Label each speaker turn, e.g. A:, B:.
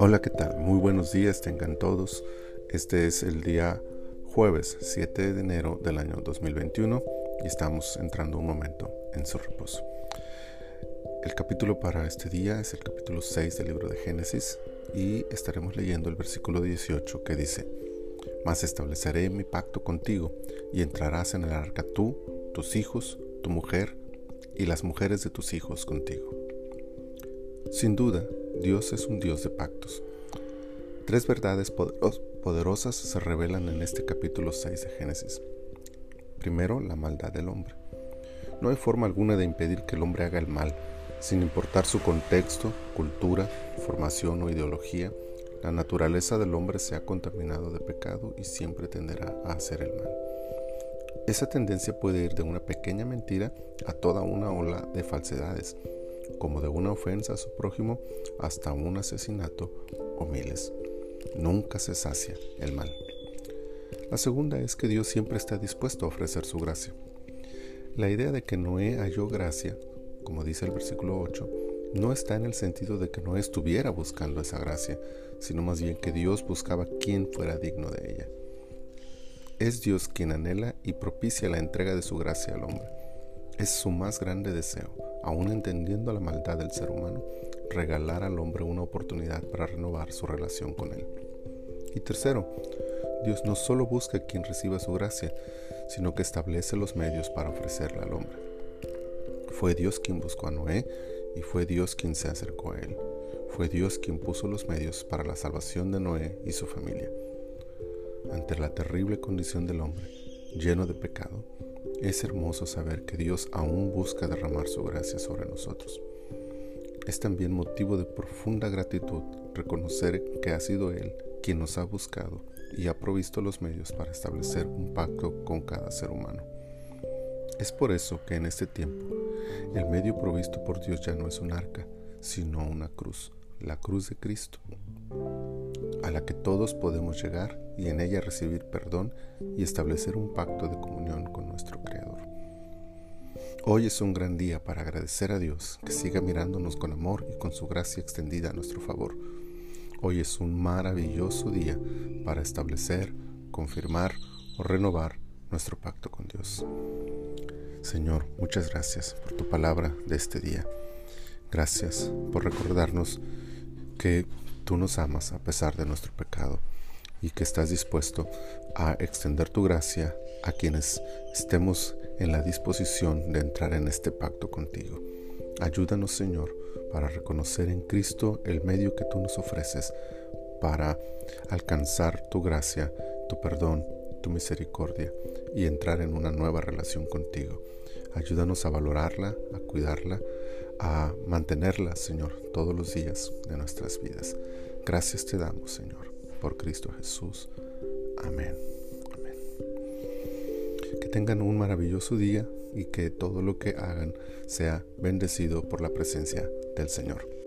A: Hola, ¿qué tal? Muy buenos días, tengan todos. Este es el día jueves 7 de enero del año 2021 y estamos entrando un momento en su reposo. El capítulo para este día es el capítulo 6 del libro de Génesis y estaremos leyendo el versículo 18 que dice, Mas estableceré mi pacto contigo y entrarás en el arca tú, tus hijos, tu mujer y las mujeres de tus hijos contigo. Sin duda, Dios es un Dios de pactos. Tres verdades poderosas se revelan en este capítulo 6 de Génesis. Primero, la maldad del hombre. No hay forma alguna de impedir que el hombre haga el mal, sin importar su contexto, cultura, formación o ideología. La naturaleza del hombre se ha contaminado de pecado y siempre tenderá a hacer el mal. Esa tendencia puede ir de una pequeña mentira a toda una ola de falsedades como de una ofensa a su prójimo hasta un asesinato o miles. Nunca se sacia el mal. La segunda es que Dios siempre está dispuesto a ofrecer su gracia. La idea de que Noé halló gracia, como dice el versículo 8, no está en el sentido de que Noé estuviera buscando esa gracia, sino más bien que Dios buscaba quien fuera digno de ella. Es Dios quien anhela y propicia la entrega de su gracia al hombre. Es su más grande deseo aún entendiendo la maldad del ser humano, regalar al hombre una oportunidad para renovar su relación con él. Y tercero, Dios no solo busca quien reciba su gracia, sino que establece los medios para ofrecerla al hombre. Fue Dios quien buscó a Noé y fue Dios quien se acercó a él. Fue Dios quien puso los medios para la salvación de Noé y su familia. Ante la terrible condición del hombre, lleno de pecado, es hermoso saber que Dios aún busca derramar su gracia sobre nosotros. Es también motivo de profunda gratitud reconocer que ha sido Él quien nos ha buscado y ha provisto los medios para establecer un pacto con cada ser humano. Es por eso que en este tiempo el medio provisto por Dios ya no es un arca, sino una cruz, la cruz de Cristo, a la que todos podemos llegar y en ella recibir perdón y establecer un pacto de comunión con nuestro Creador. Hoy es un gran día para agradecer a Dios que siga mirándonos con amor y con su gracia extendida a nuestro favor. Hoy es un maravilloso día para establecer, confirmar o renovar nuestro pacto con Dios. Señor, muchas gracias por tu palabra de este día. Gracias por recordarnos que tú nos amas a pesar de nuestro pecado y que estás dispuesto a extender tu gracia a quienes estemos en la disposición de entrar en este pacto contigo. Ayúdanos, Señor, para reconocer en Cristo el medio que tú nos ofreces para alcanzar tu gracia, tu perdón, tu misericordia y entrar en una nueva relación contigo. Ayúdanos a valorarla, a cuidarla, a mantenerla, Señor, todos los días de nuestras vidas. Gracias te damos, Señor por Cristo Jesús. Amén. Amén. Que tengan un maravilloso día y que todo lo que hagan sea bendecido por la presencia del Señor.